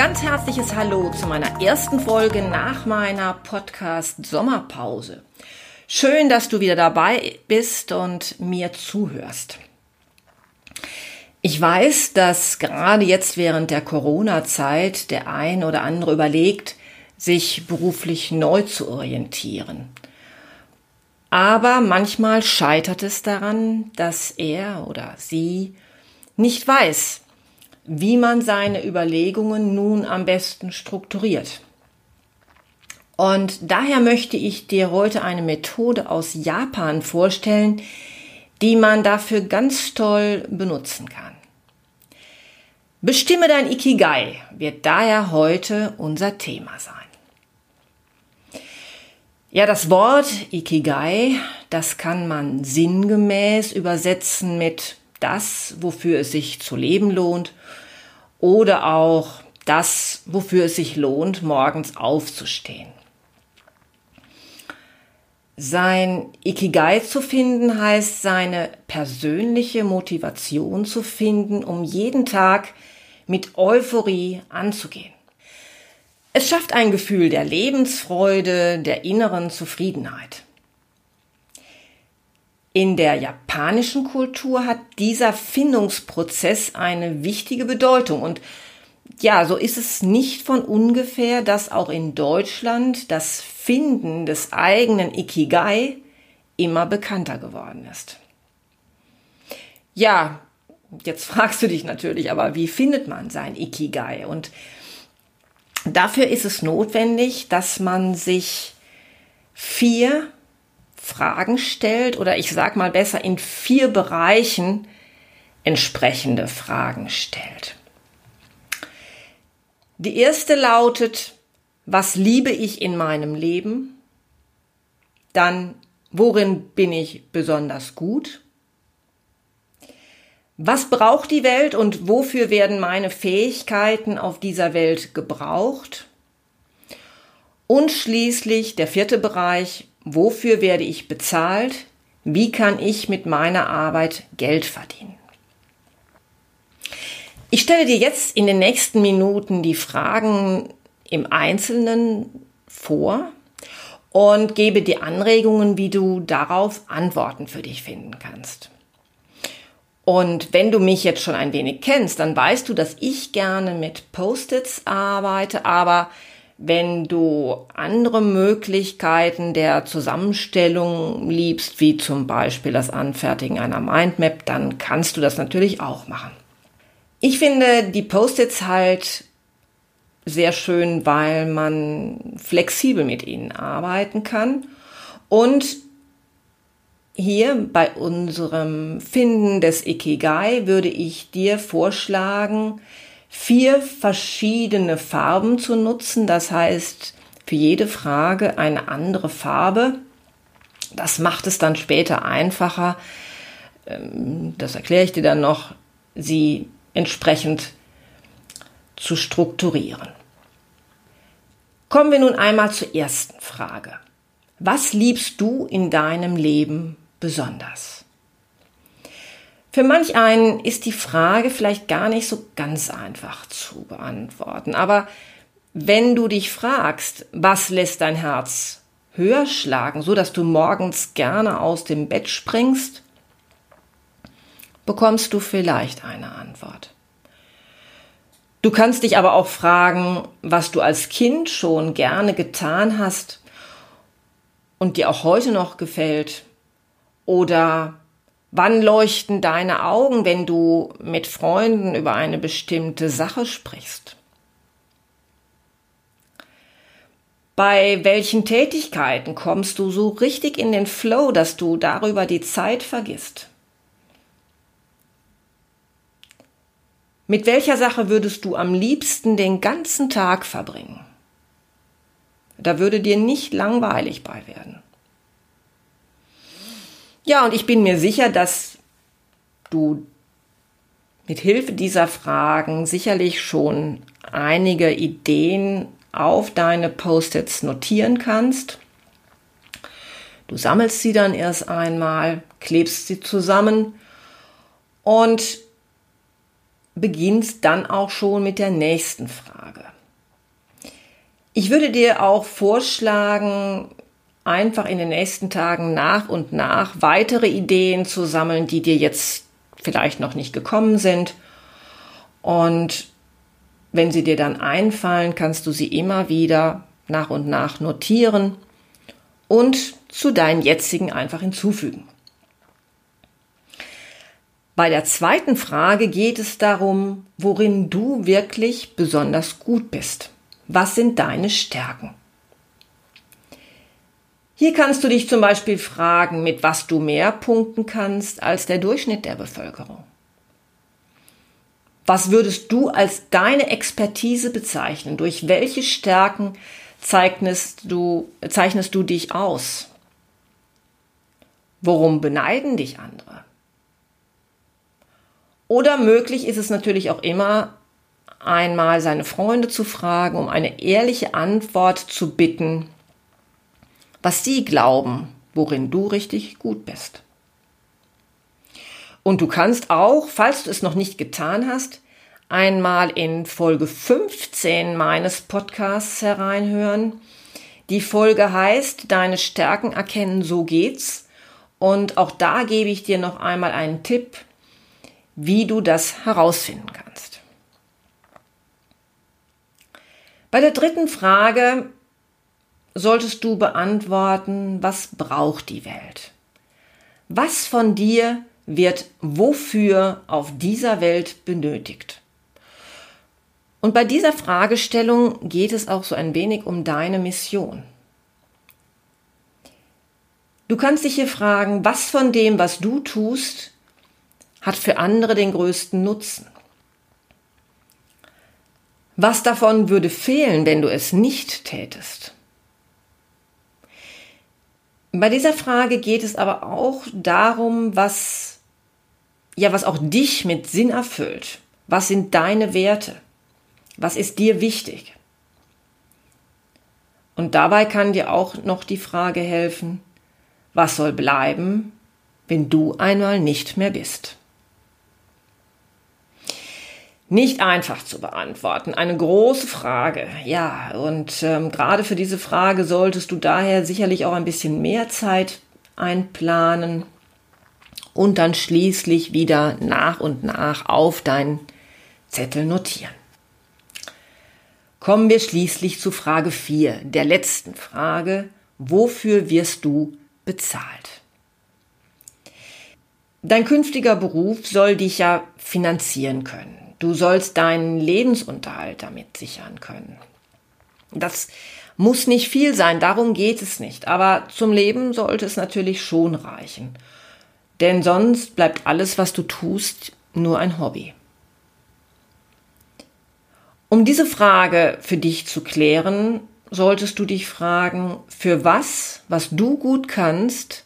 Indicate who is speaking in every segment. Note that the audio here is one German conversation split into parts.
Speaker 1: Ganz herzliches Hallo zu meiner ersten Folge nach meiner Podcast Sommerpause. Schön, dass du wieder dabei bist und mir zuhörst. Ich weiß, dass gerade jetzt während der Corona-Zeit der ein oder andere überlegt, sich beruflich neu zu orientieren. Aber manchmal scheitert es daran, dass er oder sie nicht weiß, wie man seine Überlegungen nun am besten strukturiert. Und daher möchte ich dir heute eine Methode aus Japan vorstellen, die man dafür ganz toll benutzen kann. Bestimme dein Ikigai wird daher heute unser Thema sein. Ja, das Wort Ikigai, das kann man sinngemäß übersetzen mit das, wofür es sich zu leben lohnt oder auch das, wofür es sich lohnt, morgens aufzustehen. Sein Ikigai zu finden heißt, seine persönliche Motivation zu finden, um jeden Tag mit Euphorie anzugehen. Es schafft ein Gefühl der Lebensfreude, der inneren Zufriedenheit. In der japanischen Kultur hat dieser Findungsprozess eine wichtige Bedeutung und ja, so ist es nicht von ungefähr, dass auch in Deutschland das Finden des eigenen Ikigai immer bekannter geworden ist. Ja, jetzt fragst du dich natürlich, aber wie findet man sein Ikigai? Und dafür ist es notwendig, dass man sich vier Fragen stellt oder ich sag mal besser in vier Bereichen entsprechende Fragen stellt. Die erste lautet, was liebe ich in meinem Leben? Dann, worin bin ich besonders gut? Was braucht die Welt und wofür werden meine Fähigkeiten auf dieser Welt gebraucht? Und schließlich der vierte Bereich, Wofür werde ich bezahlt? Wie kann ich mit meiner Arbeit Geld verdienen? Ich stelle dir jetzt in den nächsten Minuten die Fragen im Einzelnen vor und gebe dir Anregungen, wie du darauf Antworten für dich finden kannst. Und wenn du mich jetzt schon ein wenig kennst, dann weißt du, dass ich gerne mit Post-its arbeite, aber wenn du andere Möglichkeiten der Zusammenstellung liebst, wie zum Beispiel das Anfertigen einer Mindmap, dann kannst du das natürlich auch machen. Ich finde die Post-its halt sehr schön, weil man flexibel mit ihnen arbeiten kann. Und hier bei unserem Finden des Ikigai würde ich dir vorschlagen, vier verschiedene Farben zu nutzen. Das heißt, für jede Frage eine andere Farbe. Das macht es dann später einfacher, ähm, das erkläre ich dir dann noch, sie entsprechend zu strukturieren. Kommen wir nun einmal zur ersten Frage. Was liebst du in deinem Leben besonders? Für manch einen ist die Frage vielleicht gar nicht so ganz einfach zu beantworten. Aber wenn du dich fragst, was lässt dein Herz höher schlagen, so dass du morgens gerne aus dem Bett springst, bekommst du vielleicht eine Antwort. Du kannst dich aber auch fragen, was du als Kind schon gerne getan hast und dir auch heute noch gefällt oder Wann leuchten deine Augen, wenn du mit Freunden über eine bestimmte Sache sprichst? Bei welchen Tätigkeiten kommst du so richtig in den Flow, dass du darüber die Zeit vergisst? Mit welcher Sache würdest du am liebsten den ganzen Tag verbringen? Da würde dir nicht langweilig bei werden. Ja, und ich bin mir sicher, dass du mit Hilfe dieser Fragen sicherlich schon einige Ideen auf deine Post-its notieren kannst. Du sammelst sie dann erst einmal, klebst sie zusammen und beginnst dann auch schon mit der nächsten Frage. Ich würde dir auch vorschlagen, einfach in den nächsten Tagen nach und nach weitere Ideen zu sammeln, die dir jetzt vielleicht noch nicht gekommen sind. Und wenn sie dir dann einfallen, kannst du sie immer wieder nach und nach notieren und zu deinen jetzigen einfach hinzufügen. Bei der zweiten Frage geht es darum, worin du wirklich besonders gut bist. Was sind deine Stärken? Hier kannst du dich zum Beispiel fragen, mit was du mehr punkten kannst als der Durchschnitt der Bevölkerung. Was würdest du als deine Expertise bezeichnen? Durch welche Stärken zeichnest du, zeichnest du dich aus? Worum beneiden dich andere? Oder möglich ist es natürlich auch immer, einmal seine Freunde zu fragen, um eine ehrliche Antwort zu bitten, was sie glauben, worin du richtig gut bist. Und du kannst auch, falls du es noch nicht getan hast, einmal in Folge 15 meines Podcasts hereinhören. Die Folge heißt Deine Stärken erkennen, so geht's. Und auch da gebe ich dir noch einmal einen Tipp, wie du das herausfinden kannst. Bei der dritten Frage solltest du beantworten, was braucht die Welt? Was von dir wird wofür auf dieser Welt benötigt? Und bei dieser Fragestellung geht es auch so ein wenig um deine Mission. Du kannst dich hier fragen, was von dem, was du tust, hat für andere den größten Nutzen? Was davon würde fehlen, wenn du es nicht tätest? Bei dieser Frage geht es aber auch darum, was, ja, was auch dich mit Sinn erfüllt. Was sind deine Werte? Was ist dir wichtig? Und dabei kann dir auch noch die Frage helfen, was soll bleiben, wenn du einmal nicht mehr bist? Nicht einfach zu beantworten. Eine große Frage, ja. Und ähm, gerade für diese Frage solltest du daher sicherlich auch ein bisschen mehr Zeit einplanen und dann schließlich wieder nach und nach auf deinen Zettel notieren. Kommen wir schließlich zu Frage 4, der letzten Frage. Wofür wirst du bezahlt? Dein künftiger Beruf soll dich ja finanzieren können. Du sollst deinen Lebensunterhalt damit sichern können. Das muss nicht viel sein, darum geht es nicht. Aber zum Leben sollte es natürlich schon reichen. Denn sonst bleibt alles, was du tust, nur ein Hobby. Um diese Frage für dich zu klären, solltest du dich fragen, für was, was du gut kannst,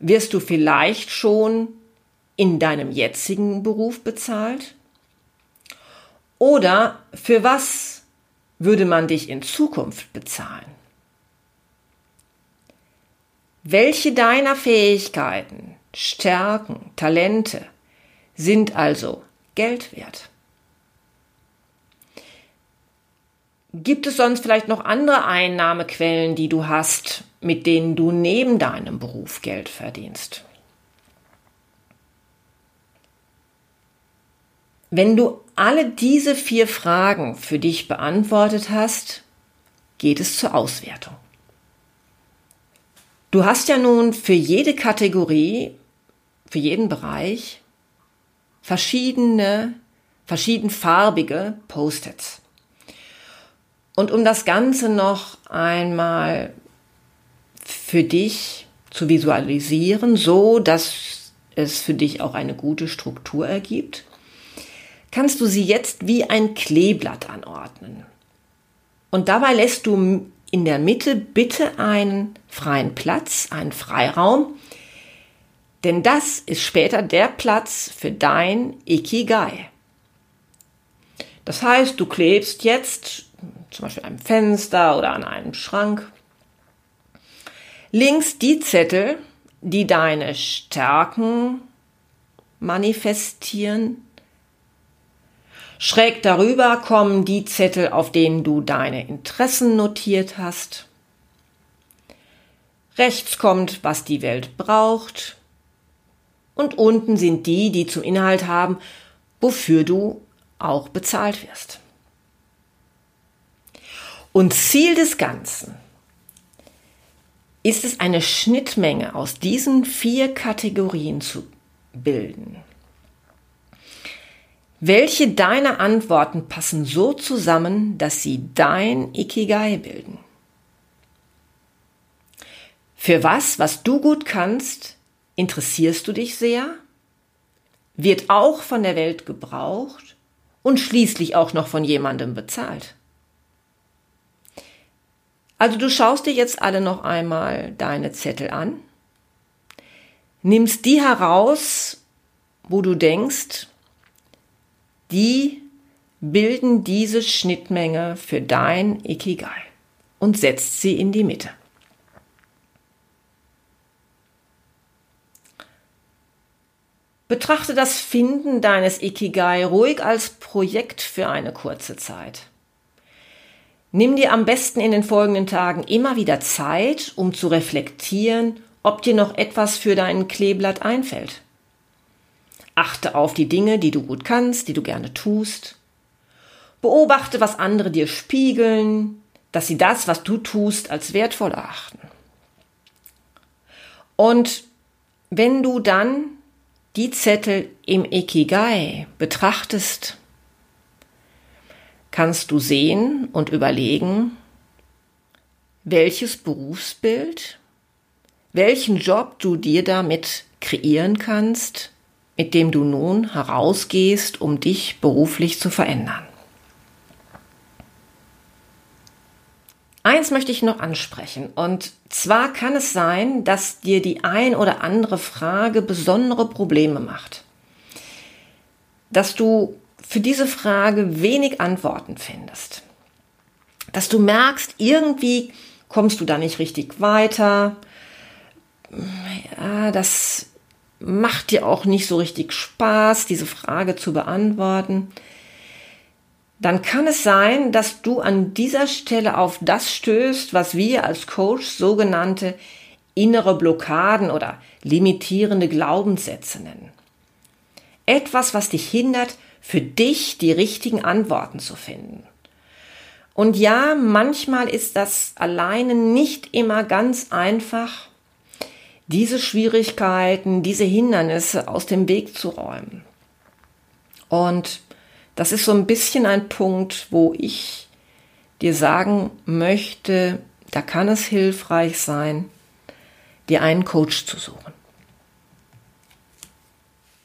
Speaker 1: wirst du vielleicht schon in deinem jetzigen Beruf bezahlt? Oder für was würde man dich in Zukunft bezahlen? Welche deiner Fähigkeiten, Stärken, Talente sind also Geld wert? Gibt es sonst vielleicht noch andere Einnahmequellen, die du hast, mit denen du neben deinem Beruf Geld verdienst? Wenn du alle diese vier Fragen für dich beantwortet hast, geht es zur Auswertung. Du hast ja nun für jede Kategorie, für jeden Bereich verschiedene, verschiedenfarbige Post-its. Und um das Ganze noch einmal für dich zu visualisieren, so dass es für dich auch eine gute Struktur ergibt, kannst du sie jetzt wie ein Kleeblatt anordnen. Und dabei lässt du in der Mitte bitte einen freien Platz, einen Freiraum, denn das ist später der Platz für dein Ikigai. Das heißt, du klebst jetzt zum Beispiel einem Fenster oder an einem Schrank links die Zettel, die deine Stärken manifestieren. Schräg darüber kommen die Zettel, auf denen du deine Interessen notiert hast. Rechts kommt, was die Welt braucht und unten sind die, die zum Inhalt haben, wofür du auch bezahlt wirst. Und Ziel des Ganzen ist es, eine Schnittmenge aus diesen vier Kategorien zu bilden. Welche deiner Antworten passen so zusammen, dass sie dein Ikigai bilden? Für was, was du gut kannst, Interessierst du dich sehr? Wird auch von der Welt gebraucht und schließlich auch noch von jemandem bezahlt. Also du schaust dir jetzt alle noch einmal deine Zettel an, nimmst die heraus, wo du denkst, die bilden diese Schnittmenge für dein Ikigai und setzt sie in die Mitte. Betrachte das Finden deines Ikigai ruhig als Projekt für eine kurze Zeit. Nimm dir am besten in den folgenden Tagen immer wieder Zeit, um zu reflektieren, ob dir noch etwas für dein Kleeblatt einfällt. Achte auf die Dinge, die du gut kannst, die du gerne tust. Beobachte, was andere dir spiegeln, dass sie das, was du tust, als wertvoll erachten. Und wenn du dann die Zettel im Ikigai betrachtest, kannst du sehen und überlegen, welches Berufsbild, welchen Job du dir damit kreieren kannst, mit dem du nun herausgehst, um dich beruflich zu verändern. Eins möchte ich noch ansprechen. Und zwar kann es sein, dass dir die ein oder andere Frage besondere Probleme macht. Dass du für diese Frage wenig Antworten findest. Dass du merkst, irgendwie kommst du da nicht richtig weiter. Ja, das macht dir auch nicht so richtig Spaß, diese Frage zu beantworten dann kann es sein, dass du an dieser Stelle auf das stößt, was wir als Coach sogenannte innere Blockaden oder limitierende Glaubenssätze nennen. Etwas, was dich hindert, für dich die richtigen Antworten zu finden. Und ja, manchmal ist das alleine nicht immer ganz einfach, diese Schwierigkeiten, diese Hindernisse aus dem Weg zu räumen. Und das ist so ein bisschen ein Punkt, wo ich dir sagen möchte, da kann es hilfreich sein, dir einen Coach zu suchen.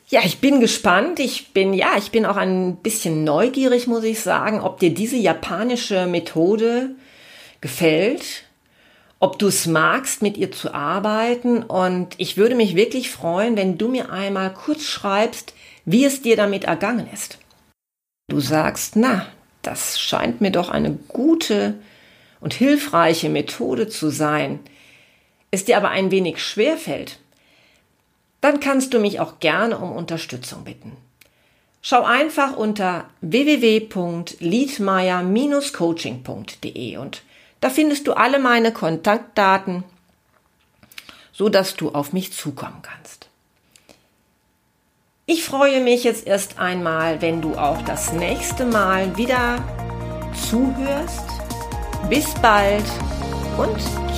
Speaker 1: Ja, ich bin gespannt. Ich bin, ja, ich bin auch ein bisschen neugierig, muss ich sagen, ob dir diese japanische Methode gefällt, ob du es magst, mit ihr zu arbeiten. Und ich würde mich wirklich freuen, wenn du mir einmal kurz schreibst, wie es dir damit ergangen ist du sagst, na, das scheint mir doch eine gute und hilfreiche Methode zu sein, es dir aber ein wenig schwer fällt, dann kannst du mich auch gerne um Unterstützung bitten. Schau einfach unter www.liedmeier-coaching.de und da findest du alle meine Kontaktdaten, so dass du auf mich zukommen kannst. Ich freue mich jetzt erst einmal, wenn du auch das nächste Mal wieder zuhörst. Bis bald und.